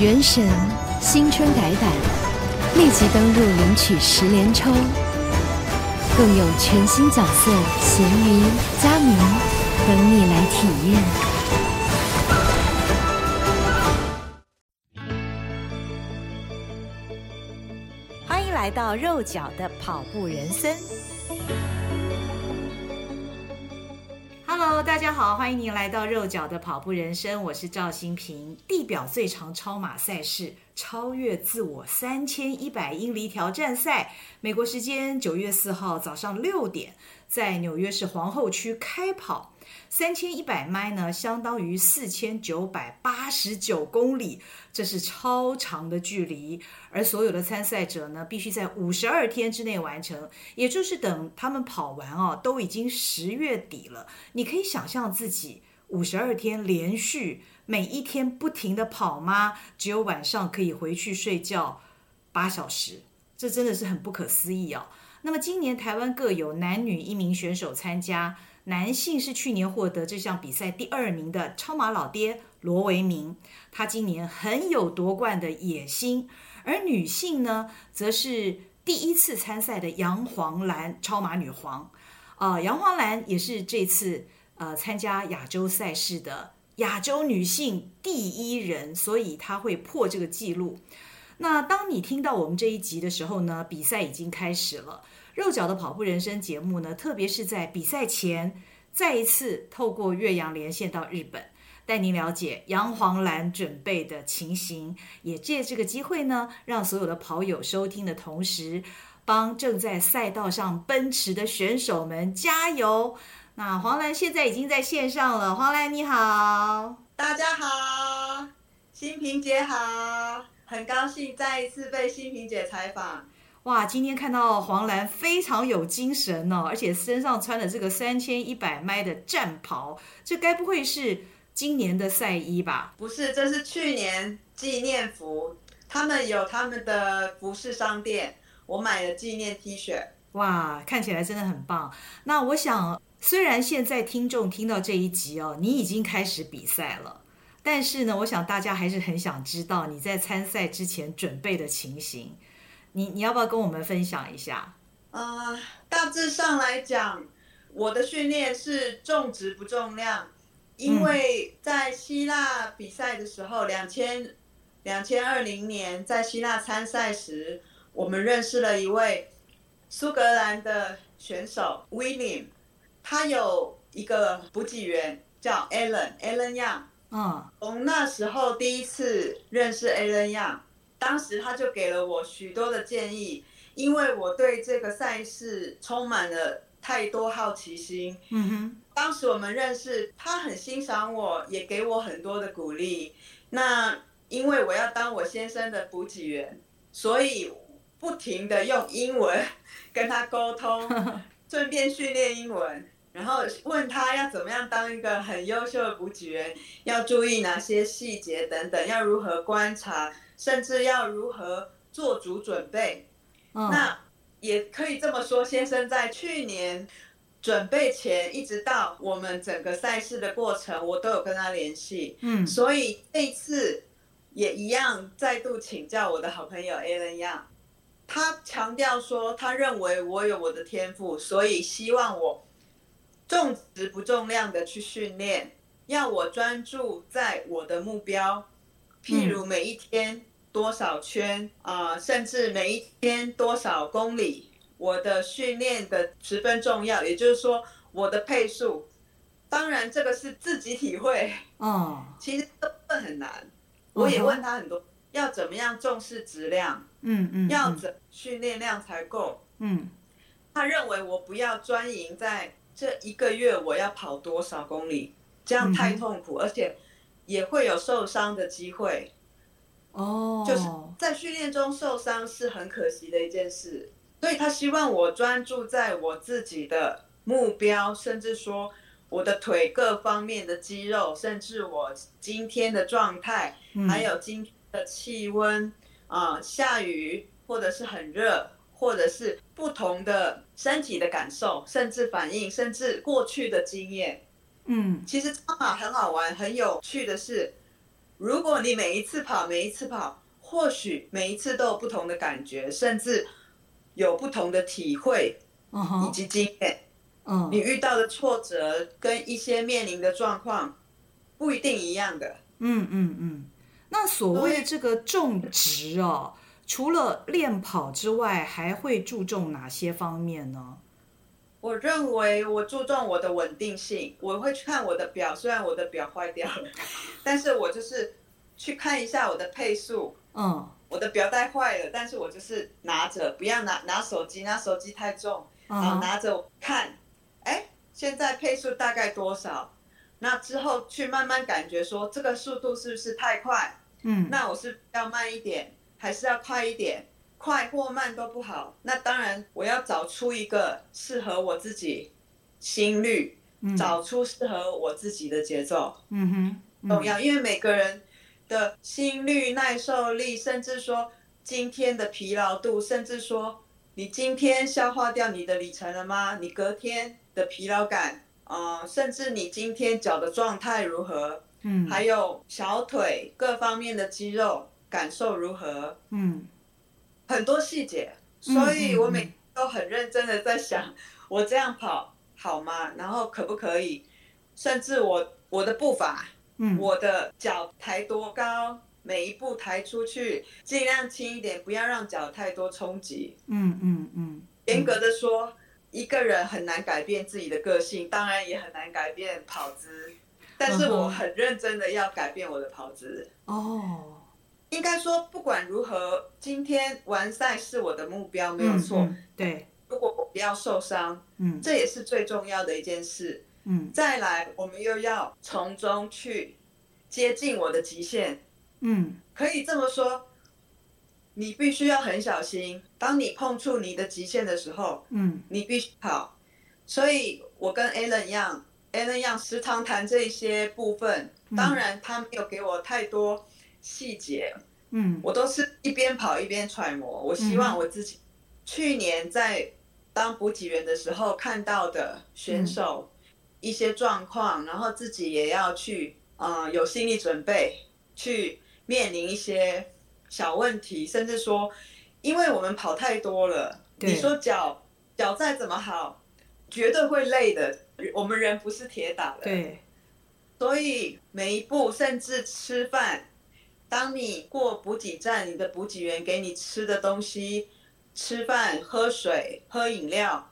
原神新春改版，立即登录领取十连抽，更有全新角色咸鱼、佳明等你来体验。欢迎来到肉脚的跑步人生。大家好，欢迎您来到肉脚的跑步人生，我是赵新平。地表最长超马赛事——超越自我三千一百英里挑战赛，美国时间九月四号早上六点，在纽约市皇后区开跑。三千一百迈呢，相当于四千九百八十九公里，这是超长的距离。而所有的参赛者呢，必须在五十二天之内完成，也就是等他们跑完哦，都已经十月底了。你可以想象自己五十二天连续每一天不停地跑吗？只有晚上可以回去睡觉八小时，这真的是很不可思议哦。那么今年台湾各有男女一名选手参加。男性是去年获得这项比赛第二名的超马老爹罗维明，他今年很有夺冠的野心。而女性呢，则是第一次参赛的杨黄兰超马女皇，啊、呃，杨黄兰也是这次呃参加亚洲赛事的亚洲女性第一人，所以她会破这个纪录。那当你听到我们这一集的时候呢，比赛已经开始了。肉脚的跑步人生节目呢，特别是在比赛前，再一次透过越洋连线到日本，带您了解杨黄兰准备的情形，也借这个机会呢，让所有的跑友收听的同时，帮正在赛道上奔驰的选手们加油。那黄兰现在已经在线上了，黄兰你好，大家好，新平姐好，很高兴再一次被心屏姐采访。哇，今天看到黄兰非常有精神哦，而且身上穿的这个三千一百迈的战袍，这该不会是今年的赛衣吧？不是，这是去年纪念服。他们有他们的服饰商店，我买了纪念 T 恤。哇，看起来真的很棒。那我想，虽然现在听众听到这一集哦，你已经开始比赛了，但是呢，我想大家还是很想知道你在参赛之前准备的情形。你你要不要跟我们分享一下？啊、呃，大致上来讲，我的训练是重质不重量，因为在希腊比赛的时候，两千两千二零年在希腊参赛时，我们认识了一位苏格兰的选手 William，他有一个补给员叫 Alan，Alan Young，嗯，从那时候第一次认识 Alan Young。当时他就给了我许多的建议，因为我对这个赛事充满了太多好奇心。嗯哼，当时我们认识，他很欣赏我，也给我很多的鼓励。那因为我要当我先生的补给员，所以不停的用英文跟他沟通，顺便训练英文，然后问他要怎么样当一个很优秀的补给员，要注意哪些细节等等，要如何观察。甚至要如何做足准备，嗯，那也可以这么说。先生在去年准备前，一直到我们整个赛事的过程，我都有跟他联系。嗯，所以这一次也一样，再度请教我的好朋友 Alan Young。他强调说，他认为我有我的天赋，所以希望我重质不重量的去训练，要我专注在我的目标，譬如每一天。嗯多少圈啊、呃，甚至每一天多少公里，我的训练的十分重要。也就是说，我的配速，当然这个是自己体会。哦，其实都很难。我也问他很多，要怎么样重视质量？嗯嗯，要怎训练量才够？嗯，他认为我不要专营在这一个月我要跑多少公里，这样太痛苦，而且也会有受伤的机会。哦，就是在训练中受伤是很可惜的一件事，所以他希望我专注在我自己的目标，甚至说我的腿各方面的肌肉，甚至我今天的状态，还有今天的气温啊、呃，下雨或者是很热，或者是不同的身体的感受，甚至反应，甚至过去的经验。嗯，其实超马很好玩，很有趣的是。如果你每一次跑，每一次跑，或许每一次都有不同的感觉，甚至有不同的体会，以及经验。嗯，你遇到的挫折跟一些面临的状况不一定一样的。嗯嗯嗯。那所谓这个种植哦，除了练跑之外，还会注重哪些方面呢？我认为我注重我的稳定性，我会去看我的表，虽然我的表坏掉了，但是我就是去看一下我的配速。嗯，我的表带坏了，但是我就是拿着，不要拿拿手机，拿手机太重，然后拿着看，哎，现在配速大概多少？那之后去慢慢感觉说这个速度是不是太快？嗯，那我是要慢一点，还是要快一点？快或慢都不好，那当然我要找出一个适合我自己心率，嗯、找出适合我自己的节奏，嗯哼，嗯重要，因为每个人的心率、耐受力，甚至说今天的疲劳度，甚至说你今天消化掉你的里程了吗？你隔天的疲劳感，呃，甚至你今天脚的状态如何？嗯，还有小腿各方面的肌肉感受如何？嗯。很多细节，所以我每都很认真的在想，我这样跑好吗？然后可不可以？甚至我我的步伐，嗯，我的脚抬多高，每一步抬出去尽量轻一点，不要让脚太多冲击。嗯嗯嗯。严格的说，一个人很难改变自己的个性，当然也很难改变跑姿。但是我很认真的要改变我的跑姿。哦。应该说，不管如何，今天完赛是我的目标，没有错。对，如果我不要受伤，嗯，这也是最重要的一件事。嗯，再来，我们又要从中去接近我的极限。嗯，可以这么说，你必须要很小心。当你碰触你的极限的时候，嗯，你必须跑。所以我跟 Alan 一样，Alan 一样时常谈这些部分。当然，他没有给我太多。细节，嗯，我都是一边跑一边揣摩。我希望我自己去年在当补给员的时候看到的选手一些状况，然后自己也要去，呃，有心理准备去面临一些小问题，甚至说，因为我们跑太多了，你说脚脚再怎么好，绝对会累的。我们人不是铁打的，对，所以每一步，甚至吃饭。当你过补给站，你的补给员给你吃的东西、吃饭、喝水、喝饮料，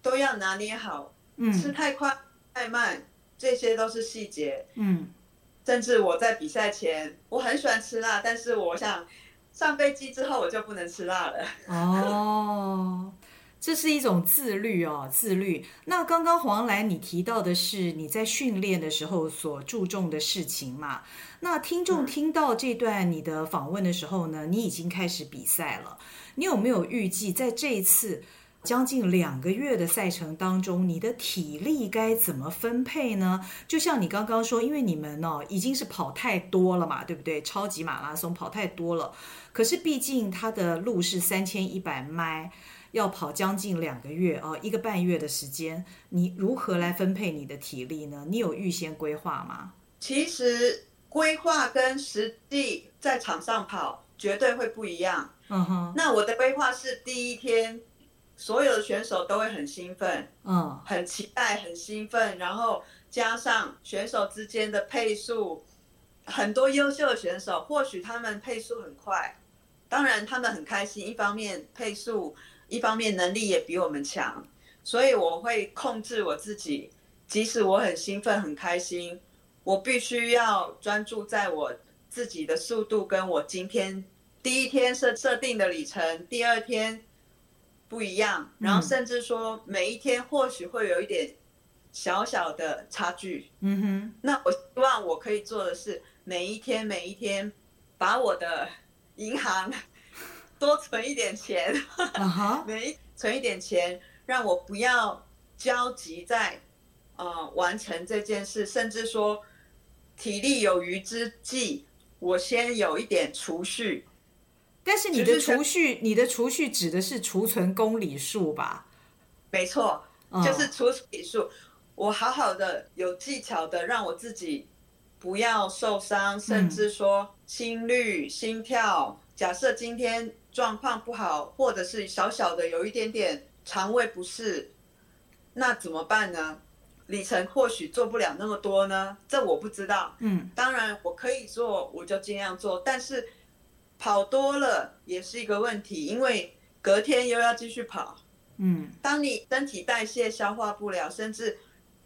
都要拿捏好。嗯，吃太快、太慢，这些都是细节。嗯，甚至我在比赛前，我很喜欢吃辣，但是我想上飞机之后我就不能吃辣了。哦。这是一种自律哦，自律。那刚刚黄兰你提到的是你在训练的时候所注重的事情嘛？那听众听到这段你的访问的时候呢，你已经开始比赛了。你有没有预计在这一次将近两个月的赛程当中，你的体力该怎么分配呢？就像你刚刚说，因为你们哦已经是跑太多了嘛，对不对？超级马拉松跑太多了，可是毕竟它的路是三千一百迈。要跑将近两个月哦，一个半月的时间，你如何来分配你的体力呢？你有预先规划吗？其实规划跟实际在场上跑绝对会不一样。嗯哼，那我的规划是第一天，所有的选手都会很兴奋，嗯，很期待，很兴奋，然后加上选手之间的配速，很多优秀的选手，或许他们配速很快，当然他们很开心，一方面配速。一方面能力也比我们强，所以我会控制我自己，即使我很兴奋很开心，我必须要专注在我自己的速度，跟我今天第一天设设定的里程，第二天不一样，然后甚至说每一天或许会有一点小小的差距。嗯哼，那我希望我可以做的是每一天每一天把我的银行。多存一点钱，每存一点钱，让我不要焦急在，呃，完成这件事，甚至说体力有余之际，我先有一点储蓄。但是你的储蓄，你的储蓄指的是储存公里数吧？没错，就是储存里数。我好好的有技巧的让我自己不要受伤，甚至说心率、心跳。假设今天状况不好，或者是小小的有一点点肠胃不适，那怎么办呢？里程或许做不了那么多呢，这我不知道。嗯，当然我可以做，我就尽量做。但是跑多了也是一个问题，因为隔天又要继续跑。嗯，当你身体代谢消化不了，甚至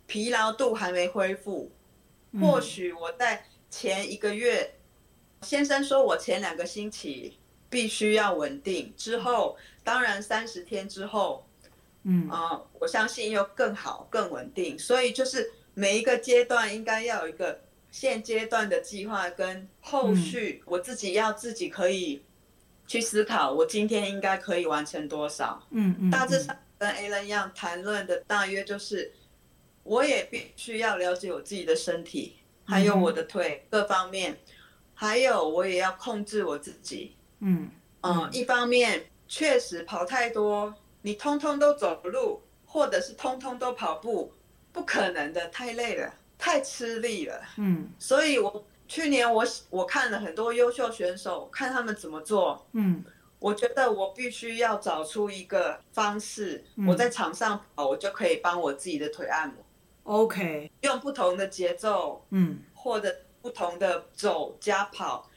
疲劳度还没恢复，或许我在前一个月，先生说我前两个星期必须要稳定，之后当然三十天之后，嗯啊、呃，我相信又更好更稳定。所以就是每一个阶段应该要有一个现阶段的计划，跟后续我自己要自己可以去思考，我今天应该可以完成多少。嗯嗯，大致上跟 Alan 一样谈论的大约就是，我也必须要了解我自己的身体，还有我的腿各方面，还有我也要控制我自己。嗯嗯，一方面确实跑太多，你通通都走路，或者是通通都跑步，不可能的，太累了，太吃力了。嗯，所以我去年我我看了很多优秀选手，看他们怎么做。嗯。我觉得我必须要找出一个方式，嗯、我在场上跑，我就可以帮我自己的腿按摩。OK，用不同的节奏，嗯，或者不同的走加跑，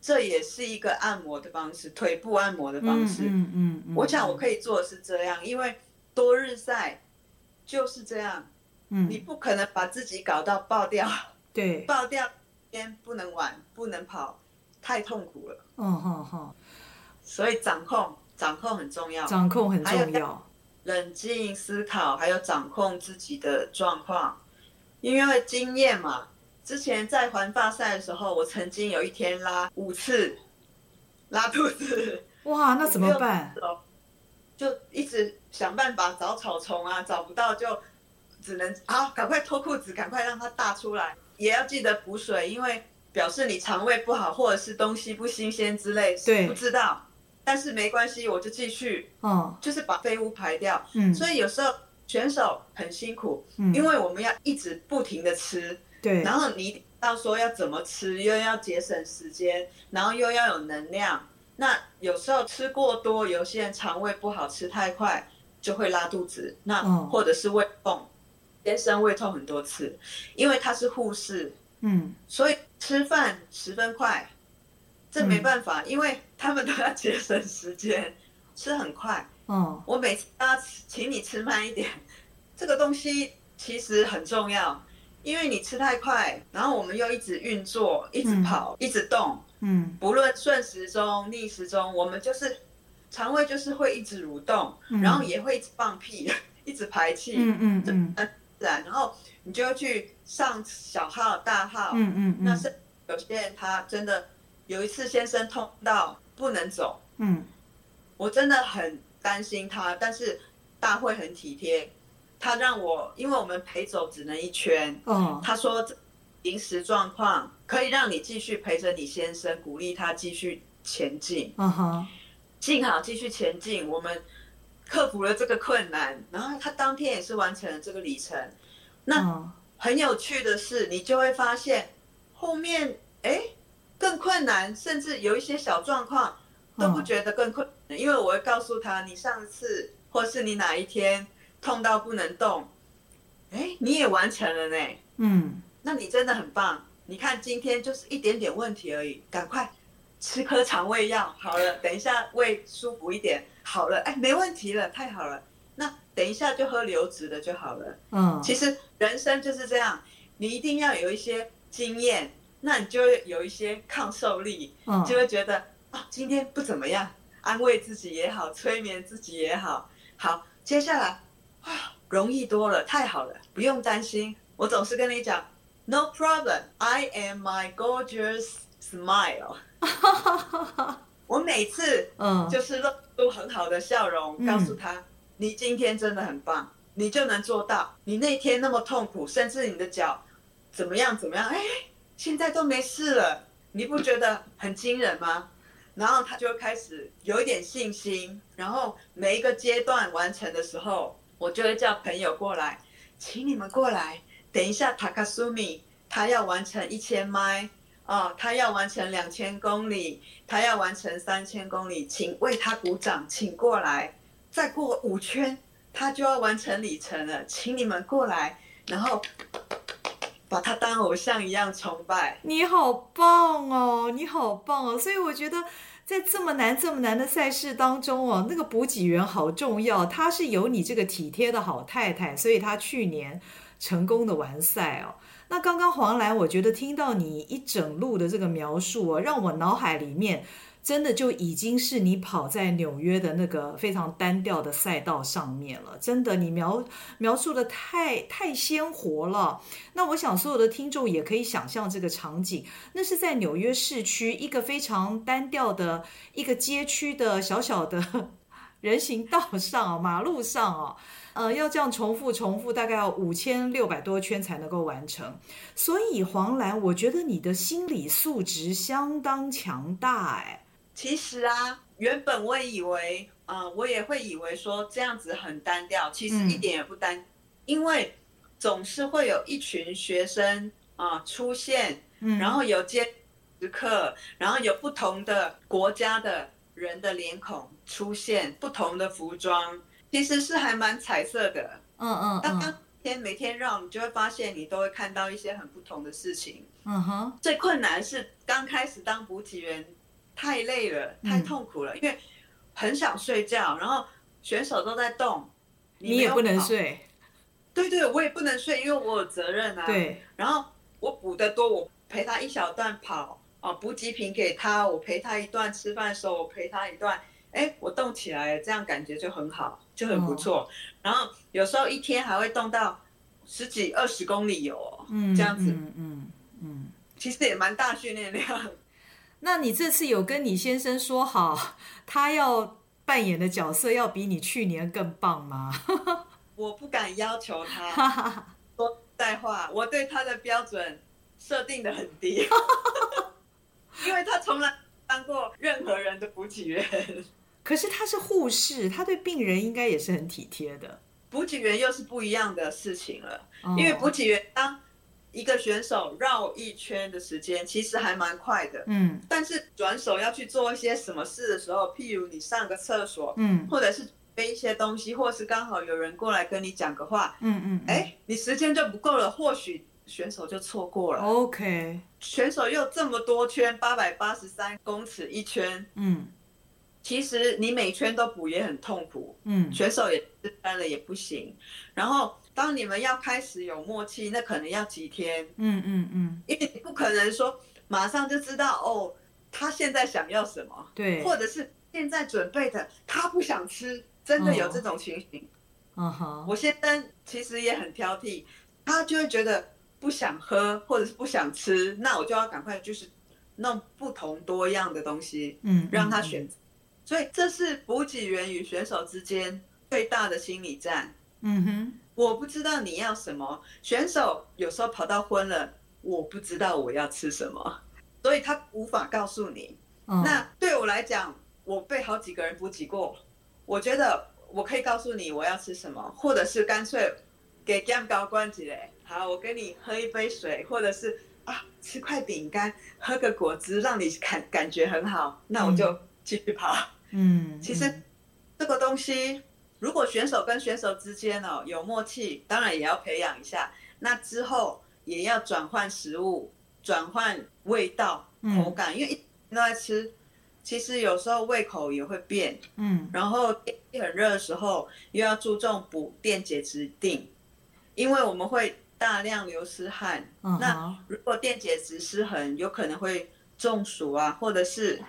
这也是一个按摩的方式，腿部按摩的方式。嗯嗯，我想我可以做的是这样，因为多日赛就是这样，嗯，你不可能把自己搞到爆掉，对，爆掉，边不能玩，不能跑，太痛苦了。嗯哼哼。所以掌控，掌控很重要。掌控很重要。冷静思考，还有掌控自己的状况，因为经验嘛。之前在环法赛的时候，我曾经有一天拉五次，拉肚子。哇，那怎么办？就一直想办法找草丛啊，找不到就只能啊，赶快脱裤子，赶快让它大出来。也要记得补水，因为表示你肠胃不好，或者是东西不新鲜之类。对，不知道。但是没关系，我就继续，哦，就是把废物排掉。嗯，所以有时候选手很辛苦，嗯，因为我们要一直不停的吃，对，然后你到说要怎么吃，又要节省时间，然后又要有能量。那有时候吃过多，有些人肠胃不好，吃太快就会拉肚子，那或者是胃痛，先生胃痛很多次，因为他是护士，嗯，所以吃饭十分快。这没办法，嗯，因为他们都要节省时间，吃很快。嗯，我每次都要请你吃慢一点。这个东西其实很重要，因为你吃太快，然后我们又一直运作，一直跑，嗯，一直动。嗯，不论顺时钟、逆时钟，我们就是肠胃就是会一直蠕动，嗯，然后也会一直放屁，一直排气。嗯嗯嗯，自然，然后你就要去上小号、大号。嗯嗯嗯，那是有些人他真的。有一次，先生痛到不能走，嗯，我真的很担心他，但是大会很体贴，他让我，因为我们陪走只能一圈，哦，他说临时状况可以让你继续陪着你先生，鼓励他继续前进，嗯哼，幸好继续前进，我们克服了这个困难，然后他当天也是完成了这个里程，那很有趣的是，你就会发现后面，哎。更困难，甚至有一些小状况都不觉得更困难，因为我会告诉他，你上次或是你哪一天痛到不能动，哎，你也完成了呢。嗯，那你真的很棒。你看今天就是一点点问题而已，赶快吃颗肠胃药，好了，等一下胃舒服一点，好了，哎，没问题了，太好了。那等一下就喝流质的就好了。嗯，其实人生就是这样，你一定要有一些经验。那你就会有一些抗受力，嗯，就会觉得啊，今天不怎么样，安慰自己也好，催眠自己也好，好，接下来啊，容易多了，太好了，不用担心。我总是跟你讲，No problem，I am my gorgeous smile。我每次嗯，就是露出很好的笑容，嗯，告诉他，你今天真的很棒，你就能做到。你那天那么痛苦，甚至你的脚怎么样怎么样，哎。现在都没事了，你不觉得很惊人吗？然后他就开始有一点信心，然后每一个阶段完成的时候，我就会叫朋友过来，请你们过来，等一下塔卡苏米他要完成一千迈啊，他要完成两千公里，他要完成三千公里，请为他鼓掌，请过来。再过五圈，他就要完成里程了，请你们过来，然后把他当偶像一样崇拜。你好棒哦，你好棒哦！所以我觉得。在这么难、这么难的赛事当中哦，那个补给员好重要。他是有你这个体贴的好太太，所以他去年成功的完赛哦。那刚刚黄兰，我觉得听到你一整路的这个描述哦，让我脑海里面。真的就已经是你跑在纽约的那个非常单调的赛道上面了。真的，你描描述的太太鲜活了。那我想所有的听众也可以想象这个场景，那是在纽约市区一个非常单调的一个街区的小小的 人行道上，马路上哦，呃，要这样重复重复，大概要五千六百多圈才能够完成。所以黄兰，我觉得你的心理素质相当强大，哎。其实啊，原本我以为，啊、呃，我也会以为说这样子很单调，其实一点也不单，嗯、因为总是会有一群学生啊、呃、出现，嗯、然后有接时刻，然后有不同的国家的人的脸孔出现，不同的服装，其实是还蛮彩色的。嗯嗯，当、嗯、天每天绕，你就会发现你都会看到一些很不同的事情。嗯哼，最困难是刚开始当补给员。太累了，太痛苦了，嗯、因为很想睡觉，然后选手都在动，你，你也不能睡。对对，我也不能睡，因为我有责任啊。对。然后我补的多，我陪他一小段跑，哦，补给品给他，我陪他一段，吃饭的时候我陪他一段，哎，我动起来了，这样感觉就很好，就很不错。哦、然后有时候一天还会动到十几二十公里有哦，嗯，这样子，嗯嗯嗯，嗯其实也蛮大训练量。那你这次有跟你先生说好，他要扮演的角色要比你去年更棒吗？我不敢要求他。说实在话，我对他的标准设定的很低，因为他从来当过任何人的补给员。可是他是护士，他对病人应该也是很体贴的。补给员又是不一样的事情了，因为补给员当。一个选手绕一圈的时间其实还蛮快的，嗯，但是转手要去做一些什么事的时候，譬如你上个厕所，嗯，或者是背一些东西，或是刚好有人过来跟你讲个话，嗯嗯，哎，你时间就不够了，或许选手就错过了。OK，选手又这么多圈，八百八十三公尺一圈，嗯，其实你每圈都补也很痛苦，嗯，选手也是干了也不行，然后。当你们要开始有默契，那可能要几天。嗯嗯嗯，因为你不可能说马上就知道哦，他现在想要什么，对，或者是现在准备的他不想吃，真的有这种情形。嗯哼，哦，我先生其实也很挑剔，他就会觉得不想喝或者是不想吃，那我就要赶快就是弄不同多样的东西，嗯，让他选择。嗯，所以这是补给员与选手之间最大的心理战。嗯哼。我不知道你要什么，选手有时候跑到昏了，我不知道我要吃什么，所以他无法告诉你。嗯、那对我来讲，我被好几个人补给过，我觉得我可以告诉你我要吃什么，或者是干脆给 Gam 高关节嘞，好，我跟你喝一杯水，或者是啊吃块饼干，喝个果汁，让你感感觉很好，那我就继续跑。嗯，嗯其实这个东西。如果选手跟选手之间哦有默契，当然也要培养一下。那之后也要转换食物，转换味道、口感，嗯、因为一直都在吃，其实有时候胃口也会变。嗯，然后天气很热的时候，又要注重补电解质定，因为我们会大量流失汗。嗯、那如果电解质失衡，有可能会中暑啊，或者是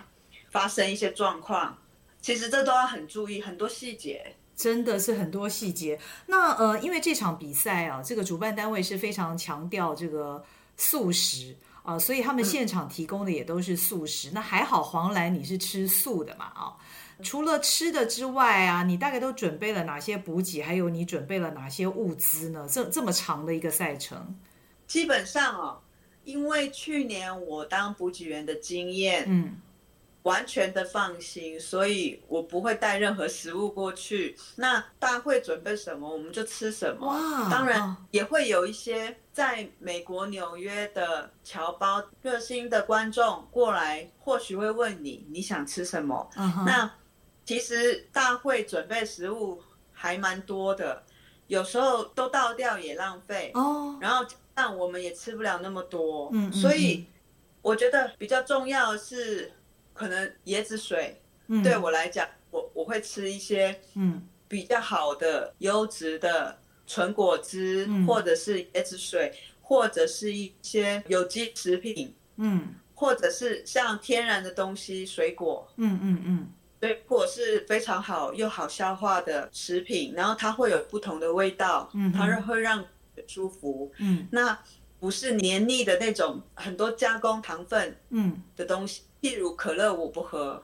发生一些状况。其实这都要很注意，很多细节。真的是很多细节。那呃，因为这场比赛啊，这个主办单位是非常强调这个素食啊，所以他们现场提供的也都是素食。嗯、那还好，黄兰你是吃素的嘛啊？除了吃的之外啊，你大概都准备了哪些补给？还有你准备了哪些物资呢？这这么长的一个赛程，基本上哦，因为去年我当补给员的经验，嗯，完全的放心，所以我不会带任何食物过去。那大会准备什么，我们就吃什么。哇，当然也会有一些在美国纽约的侨胞热心的观众过来，或许会问你你想吃什么。Uh -huh. 那其实大会准备食物还蛮多的，有时候都倒掉也浪费哦。然后但我们也吃不了那么多，嗯，所以我觉得比较重要的是。可能椰子水，嗯、对我来讲，我我会吃一些嗯。比较好的优质的纯果汁，嗯，或者是椰子水，或者是一些有机食品，嗯，或者是像天然的东西，水果，嗯嗯嗯，水果是非常好又好消化的食品，然后它会有不同的味道，嗯，它会让人舒服，嗯，那不是黏腻的那种很多加工糖分，嗯的东西。譬如可乐，我不喝，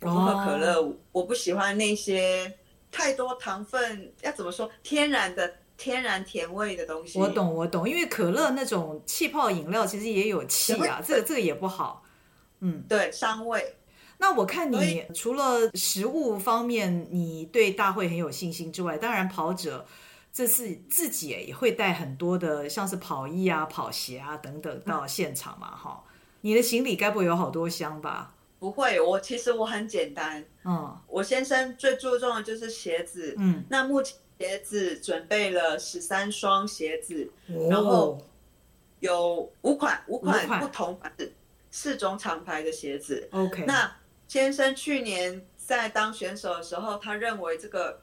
我不喝可乐，oh. 我不喜欢那些太多糖分，要怎么说？天然的、天然甜味的东西。我懂，我懂，因为可乐那种气泡饮料其实也有气啊，这个这个也不好。嗯，对，伤胃。那我看你除了食物方面，你对大会很有信心之外，当然跑者这次自己也会带很多的，像是跑衣啊、跑鞋啊等等到现场嘛，哈、嗯。你的行李该不会有好多箱吧？不会，我其实我很简单。嗯，我先生最注重的就是鞋子。嗯，那目前鞋子准备了十三双鞋子，哦，然后有五款五款不同款式，四种厂牌的鞋子。OK。那先生去年在当选手的时候，他认为这个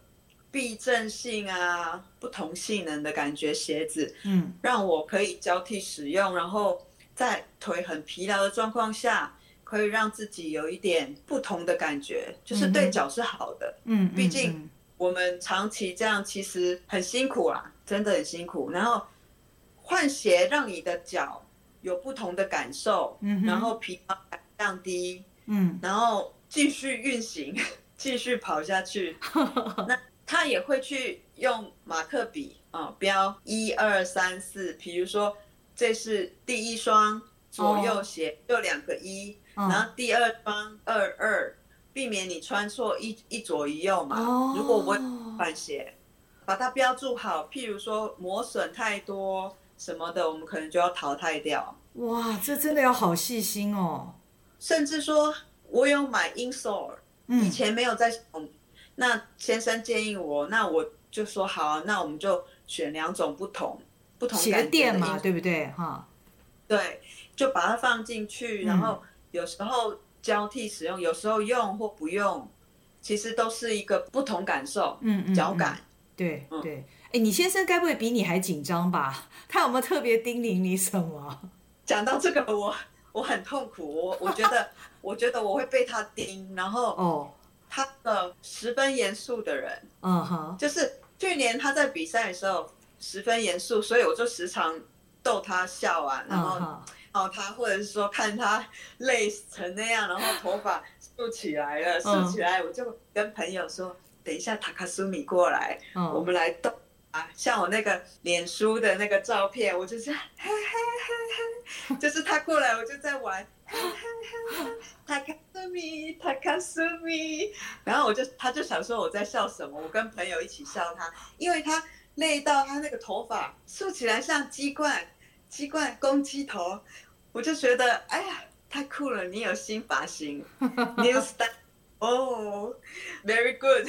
避震性啊、不同性能的感觉鞋子，嗯，让我可以交替使用，然后。在腿很疲劳的状况下，可以让自己有一点不同的感觉，就是对脚是好的。嗯，毕竟我们长期这样其实很辛苦啊，真的很辛苦。然后换鞋让你的脚有不同的感受，嗯，然后疲劳感降低，嗯，然后继续运行，继续跑下去。那他也会去用马克笔啊，标一二三四，比如说。这是第一双左右鞋，就、oh. 两个一，然后第二双二二，避免你穿错一一左一右嘛。Oh. 如果我换鞋，把它标注好，譬如说磨损太多什么的，我们可能就要淘汰掉。哇，这真的要好细心哦。甚至说我有买 insole，以前没有在、嗯，那先生建议我，那我就说好啊，那我们就选两种不同。不同鞋垫嘛，对不对？哈，对，就把它放进去，然后有时候交替使用，有时候用或不用，其实都是一个不同感受。嗯嗯，脚感。对对，哎，你先生该不会比你还紧张吧？他有没有特别叮咛你什么？讲到这个，我我很痛苦，我我觉得我觉得我会被他盯，然后哦，他的十分严肃的人，嗯哼，就是去年他在比赛的时候。十分严肃，所以我就时常逗他笑啊，然后，然后他或者是说看他累成那样，然后头发竖起来了，竖起来，我就跟朋友说，等一下塔卡苏米过来，我们来逗啊，像我那个脸书的那个照片，我就是，就是他过来，我就在玩，塔卡苏米，他卡苏米，然后我就他就想说我在笑什么，我跟朋友一起笑他，因为他。累到他那个头发竖起来像鸡冠，鸡冠公鸡头，我就觉得哎呀太酷了！你有新发型，New style，哦，Very good，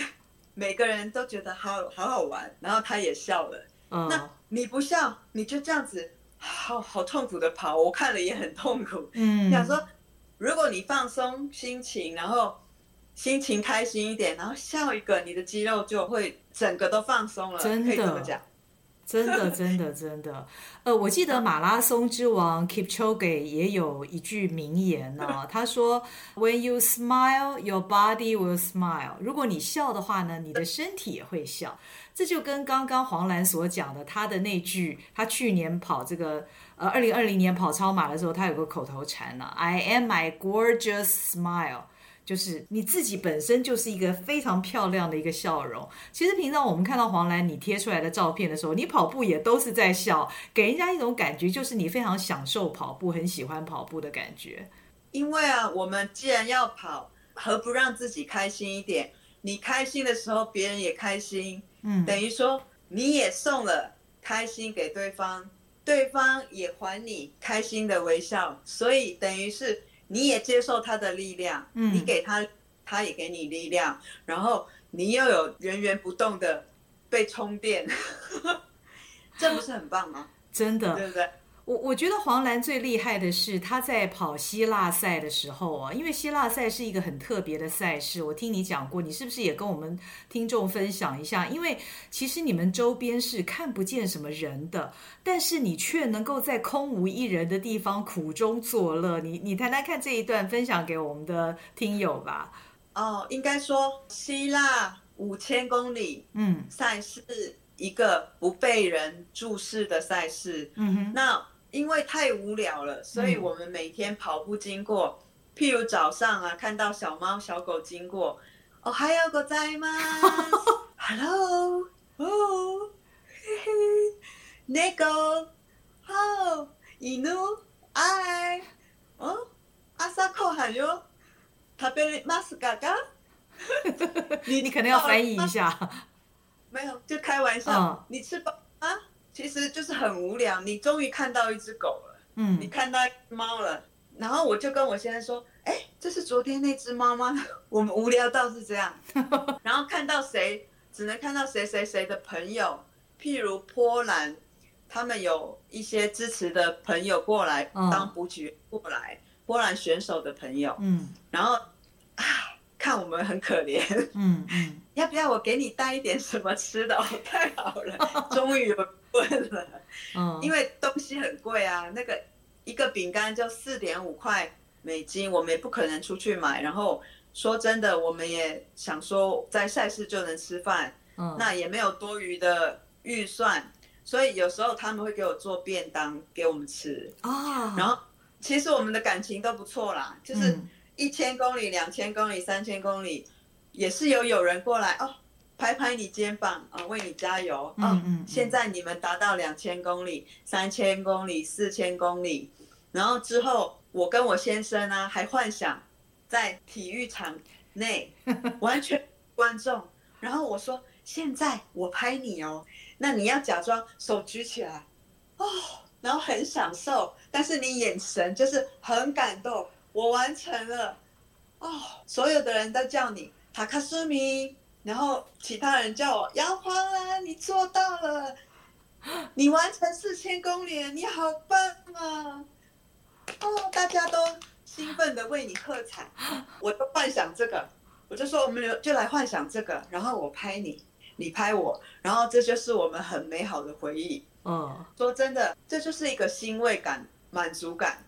每个人都觉得好好好玩，然后他也笑了。Uh. 那你不笑，你就这样子，好好痛苦的跑，我看了也很痛苦。嗯，想说如果你放松心情，然后。心情开心一点，然后笑一个，你的肌肉就会整个都放松了。真的，可以这么讲。真的，真的，真的。呃，我记得马拉松之王 Kipchoge 也有一句名言呢、啊，他说：“When you smile, your body will smile。”如果你笑的话呢，你的身体也会笑。这就跟刚刚黄兰所讲的，他的那句，他去年跑这个呃，二零二零年跑超马的时候，他有个口头禅呢、啊、：“I am my gorgeous smile。”就是你自己本身就是一个非常漂亮的一个笑容。其实平常我们看到黄兰你贴出来的照片的时候，你跑步也都是在笑，给人家一种感觉就是你非常享受跑步，很喜欢跑步的感觉。因为啊，我们既然要跑，何不让自己开心一点？你开心的时候，别人也开心，嗯，等于说你也送了开心给对方，对方也还你开心的微笑，所以等于是你也接受他的力量，嗯，你给他，他也给你力量，然后你又有源源不动的被充电，这不是很棒吗？真的，对不对？我我觉得黄蓝最厉害的是他在跑希腊赛的时候啊，因为希腊赛是一个很特别的赛事。我听你讲过，你是不是也跟我们听众分享一下？因为其实你们周边是看不见什么人的，但是你却能够在空无一人的地方苦中作乐。你你谈谈看这一段，分享给我们的听友吧。哦，应该说希腊五千公里，嗯，赛事一个不被人注视的赛事，嗯哼，那。因为太无聊了，所以我们每天跑步经过，嗯、譬如早上啊，看到小猫小狗经过，哦，还有个在吗？Hello，哦，嘿嘿，那个，哦，犬，爱，哦，朝ごはんよ，食べますか？你你可能要翻译一下，没有，就开玩笑，哦、你吃饱啊？ 其实就是很无聊，你终于看到一只狗了，嗯，你看到一只猫了，然后我就跟我先生说，哎，这是昨天那只猫吗？我们无聊到是这样，然后看到谁，只能看到谁谁谁的朋友，譬如波兰，他们有一些支持的朋友过来当补给过来，波兰选手的朋友，嗯，然后啊，看我们很可怜，嗯嗯，要不要我给你带一点什么吃的？哦，太好了，终于有。问了，嗯，因为东西很贵啊，那个一个饼干就四点五块美金，我们也不可能出去买。然后说真的，我们也想说在赛事就能吃饭，嗯，那也没有多余的预算，所以有时候他们会给我做便当给我们吃啊。然后其实我们的感情都不错啦，就是一千公里、两千公里、三千公里，也是有有人过来哦。拍拍你肩膀啊，为你加油。啊！嗯嗯、现在你们达到两千公里、三千公里、四千公里，然后之后我跟我先生呢、啊，还幻想在体育场内 完全观众，然后我说：现在我拍你哦，那你要假装手举起来。哦，然后很享受，但是你眼神就是很感动，我完成了。哦，所有的人都叫你塔卡苏米。然后其他人叫我杨黄啊，你做到了，你完成四千公里，你好棒啊！哦，大家都兴奋的为你喝彩，我都幻想这个，我就说我们就来幻想这个，然后我拍你，你拍我，然后这就是我们很美好的回忆。嗯，说真的，这就是一个欣慰感、满足感，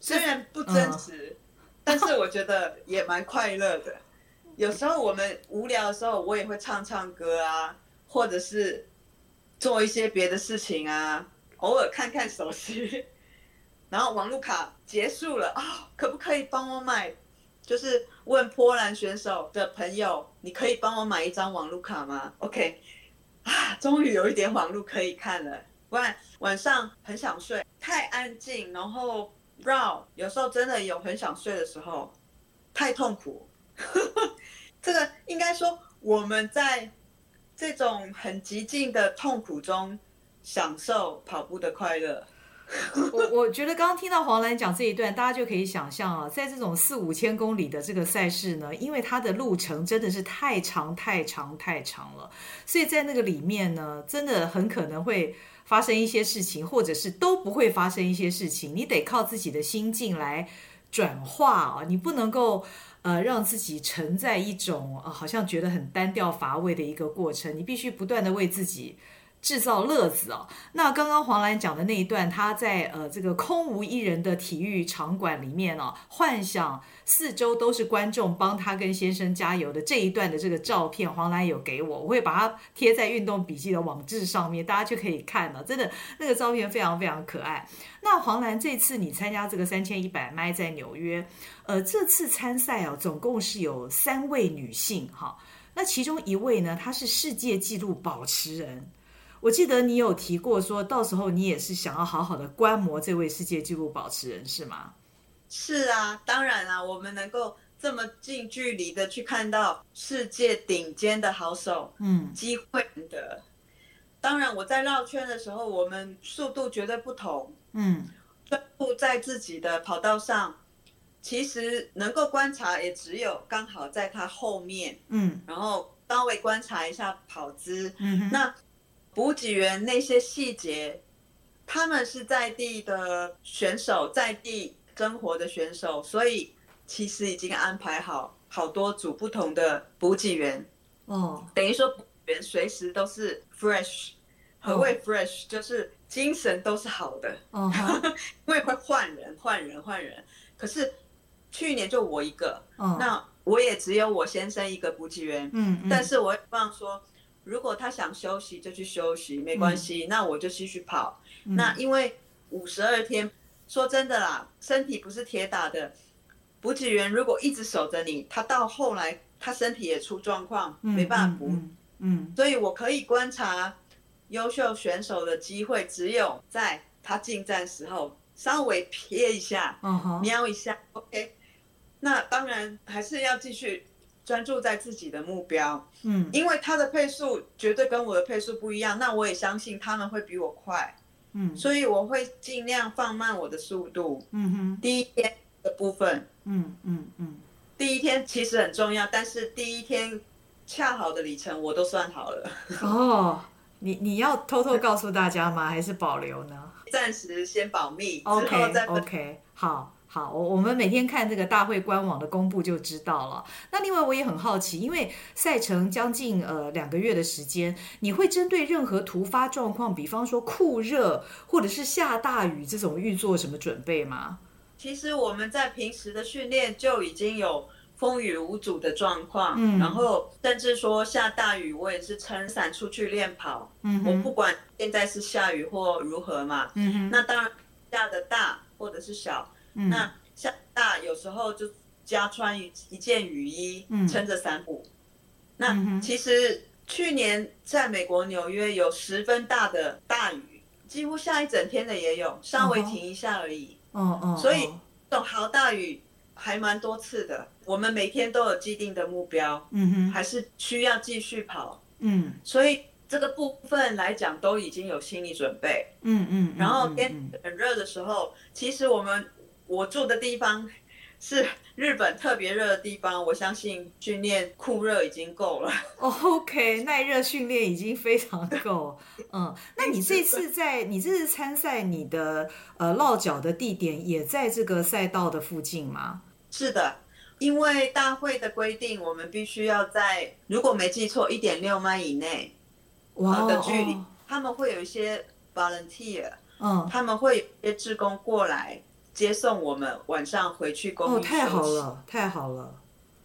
虽然不真实，嗯、但是我觉得也蛮快乐的。有时候我们无聊的时候，我也会唱唱歌啊，或者是做一些别的事情啊，偶尔看看手机，然后网路卡结束了啊，哦，可不可以帮我买？就是问波兰选手的朋友，你可以帮我买一张网路卡吗？OK，啊，终于有一点网路可以看了，不然晚上很想睡，太安静，然后绕，有时候真的有很想睡的时候，太痛苦。这个应该说，我们在这种很极尽的痛苦中享受跑步的快乐。我我觉得刚刚听到黄兰讲这一段，大家就可以想象啊，在这种四五千公里的这个赛事呢，因为它的路程真的是太长太长太长了，所以在那个里面呢，真的很可能会发生一些事情，或者是都不会发生一些事情。你得靠自己的心境来转化啊，你不能够。呃，让自己沉在一种呃，好像觉得很单调乏味的一个过程，你必须不断的为自己制造乐子哦。那刚刚黄兰讲的那一段，他在呃这个空无一人的体育场馆里面哦，幻想四周都是观众帮他跟先生加油的这一段的这个照片，黄兰有给我，我会把它贴在运动笔记的网志上面，大家就可以看了。真的那个照片非常非常可爱。那黄兰这次你参加这个三千一百迈在纽约，呃，这次参赛哦，总共是有三位女性哈，那其中一位呢，她是世界纪录保持人。我记得你有提过，说到时候你也是想要好好的观摩这位世界纪录保持人，是吗？是啊，当然啊，我们能够这么近距离的去看到世界顶尖的好手，嗯，机会的。当然，我在绕圈的时候，我们速度绝对不同，嗯，专注在自己的跑道上，其实能够观察也只有刚好在他后面，嗯，然后稍微观察一下跑姿，嗯，那补给员那些细节，他们是在地的选手，在地生活的选手，所以其实已经安排好好多组不同的补给员，哦，等于说。员随时都是 fresh，何谓 fresh？、Oh. 就是精神都是好的。哦、uh，huh. 因为会换人，换人，换人。可是去年就我一个，uh. 那我也只有我先生一个补给员。嗯、uh，huh. 但是我会放说，如果他想休息就去休息，没关系。Uh. 那我就继续跑。Uh. 那因为五十二天，说真的啦，身体不是铁打的。补给员如果一直守着你，他到后来他身体也出状况，uh. 没办法补。Uh. 嗯，所以我可以观察优秀选手的机会，只有在他进站时候稍微瞥一下，瞄一下，OK。那当然还是要继续专注在自己的目标，嗯，因为他的配速绝对跟我的配速不一样，那我也相信他们会比我快，嗯，所以我会尽量放慢我的速度，嗯哼。第一天的部分，嗯嗯嗯，第一天其实很重要，但是第一天。恰好的里程我都算好了哦，你你要偷偷告诉大家吗？还是保留呢？暂时先保密。OK OK，好好，我我们每天看这个大会官网的公布就知道了。那另外我也很好奇，因为赛程将近呃两个月的时间，你会针对任何突发状况，比方说酷热或者是下大雨这种预做什么准备吗？其实我们在平时的训练就已经有。风雨无阻的状况，嗯、然后甚至说下大雨，我也是撑伞出去练跑。嗯、我不管现在是下雨或如何嘛。嗯、哼那当然下的大或者是小，嗯、那下大有时候就加穿一一件雨衣，嗯、撑着伞补。那其实去年在美国纽约有十分大的大雨，几乎下一整天的也有，稍微停一下而已。哦哦，所以这种好大雨。还蛮多次的，我们每天都有既定的目标，嗯哼，还是需要继续跑，嗯，所以这个部分来讲都已经有心理准备，嗯嗯，然后天很热的时候，其实我们我住的地方是日本特别热的地方，我相信训练酷热已经够了。OK，耐热训练已经非常够。嗯，那你这次在你这次参赛，你的呃落脚的地点也在这个赛道的附近吗？是的，因为大会的规定，我们必须要在如果没记错，一点六迈以内哇的距离，他们会有一些 volunteer，嗯，他们会有一些志工过来接送我们晚上回去公寓。哦，太好了，太好了。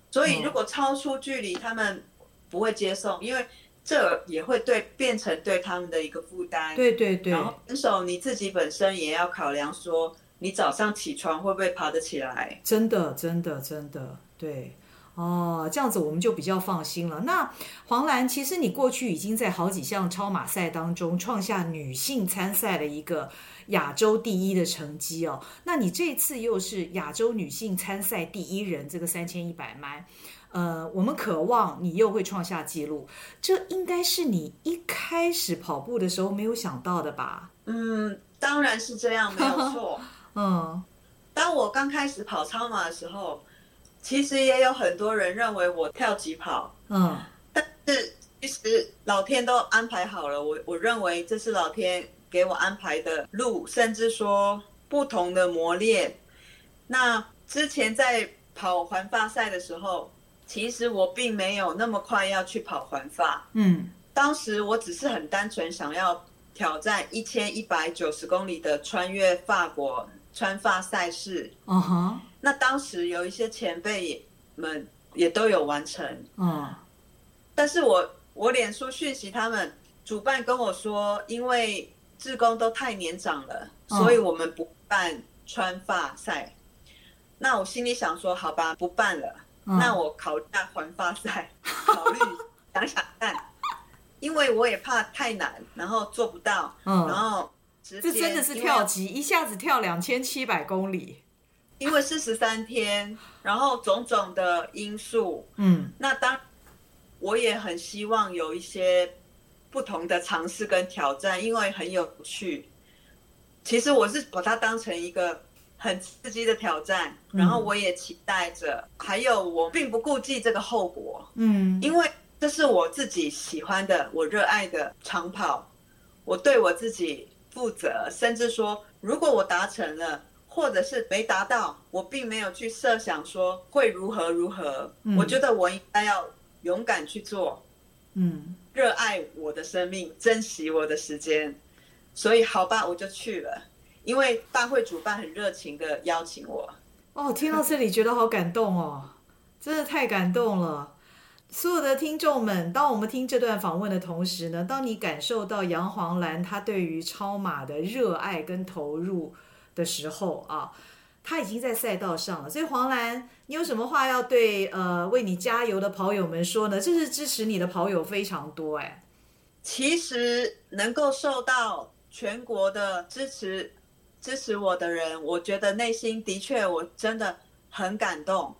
所以如果超出距离，他们不会接送，因为这也会对变成对他们的一个负担。对对对。然后选手你自己本身也要考量说。你早上起床会不会爬得起来？真的，真的，真的，对，哦，这样子我们就比较放心了。那黄兰，其实你过去已经在好几项超马赛当中创下女性参赛的一个亚洲第一的成绩哦。那你这次又是亚洲女性参赛第一人，这个三千一百迈，呃，我们渴望你又会创下纪录，这应该是你一开始跑步的时候没有想到的吧？嗯，当然是这样，没有错。嗯，当我刚开始跑超马的时候，其实也有很多人认为我跳级跑。嗯，但是其实老天都安排好了，我我认为这是老天给我安排的路，甚至说不同的磨练。那之前在跑环发赛的时候，其实我并没有那么快要去跑环发。嗯，当时我只是很单纯想要挑战一千一百九十公里的穿越法国。穿发赛事，嗯哼、uh，huh. 那当时有一些前辈们也都有完成，嗯、uh，huh. 但是我我脸书讯息他们主办跟我说，因为志工都太年长了，uh. 所以我们不办穿发赛。那我心里想说，好吧，不办了，uh. 那我考虑下环发赛，考虑 想想看，因为我也怕太难，然后做不到，嗯、uh，huh. 然后。这真的是跳级，一下子跳两千七百公里，因为是十三天，然后种种的因素，嗯，那当我也很希望有一些不同的尝试跟挑战，因为很有趣。其实我是把它当成一个很刺激的挑战，然后我也期待着。还有，我并不顾忌这个后果，嗯，因为这是我自己喜欢的，我热爱的长跑，我对我自己负责，甚至说，如果我达成了。或者是没达到，我并没有去设想说会如何如何。嗯，我觉得我应该要勇敢去做，嗯，热爱我的生命，珍惜我的时间。所以好吧，我就去了，因为大会主办很热情的邀请我。哦，听到这里觉得好感动哦，真的太感动了。所有的听众们，当我们听这段访问的同时呢，当你感受到杨黄兰她对于超马的热爱跟投入。的时候啊，他已经在赛道上了。所以黄兰，你有什么话要对呃为你加油的跑友们说呢？这是支持你的跑友非常多哎。其实能够受到全国的支持，支持我的人，我觉得内心的确我真的很感动。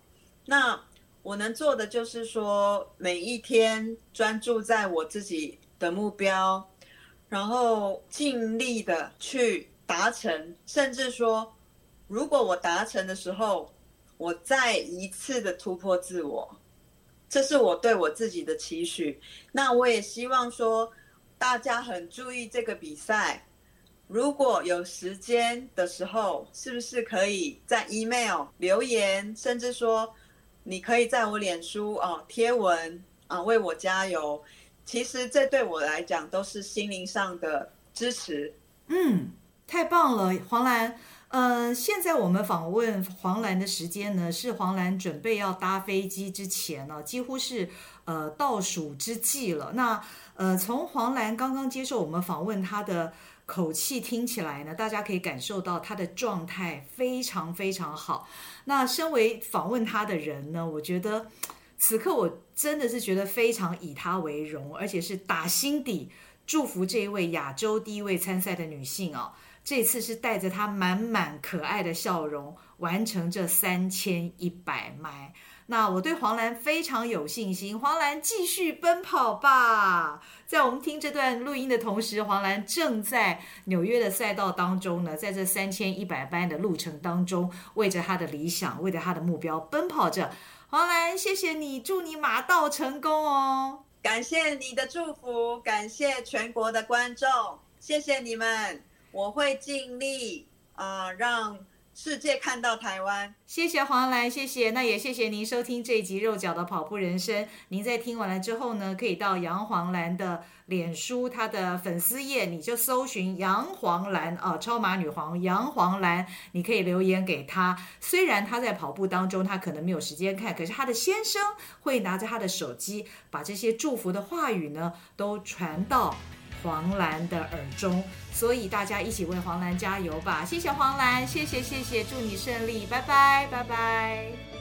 那我能做的就是说，每一天专注在我自己的目标，然后尽力的去。达成，甚至说，如果我达成的时候，我再一次的突破自我，这是我对我自己的期许。那我也希望说，大家很注意这个比赛。如果有时间的时候，是不是可以在 email 留言，甚至说，你可以在我脸书哦贴文啊为我加油。其实这对我来讲都是心灵上的支持。嗯。太棒了，黄兰。嗯、呃，现在我们访问黄兰的时间呢，是黄兰准备要搭飞机之前呢，几乎是呃倒数之际了。那呃，从黄兰刚刚接受我们访问她的口气听起来呢，大家可以感受到她的状态非常非常好。那身为访问她的人呢，我觉得此刻我真的是觉得非常以她为荣，而且是打心底祝福这一位亚洲第一位参赛的女性啊。这次是带着他满满可爱的笑容完成这三千一百迈。那我对黄兰非常有信心，黄兰继续奔跑吧！在我们听这段录音的同时，黄兰正在纽约的赛道当中呢，在这三千一百迈的路程当中，为着他的理想，为着他的目标奔跑着。黄兰，谢谢你，祝你马到成功哦！感谢你的祝福，感谢全国的观众，谢谢你们。我会尽力啊、让世界看到台湾。谢谢黄兰，谢谢。那也谢谢您收听这一集《肉脚的跑步人生》。您在听完了之后呢，可以到杨黄兰的脸书，她的粉丝页，你就搜寻杨黄兰啊，超马女皇杨黄兰，你可以留言给她。虽然她在跑步当中，她可能没有时间看，可是她的先生会拿着她的手机，把这些祝福的话语呢，都传到黄兰的耳中。所以大家一起为黄兰加油吧！谢谢黄兰，谢谢谢谢，祝你顺利，拜拜拜拜。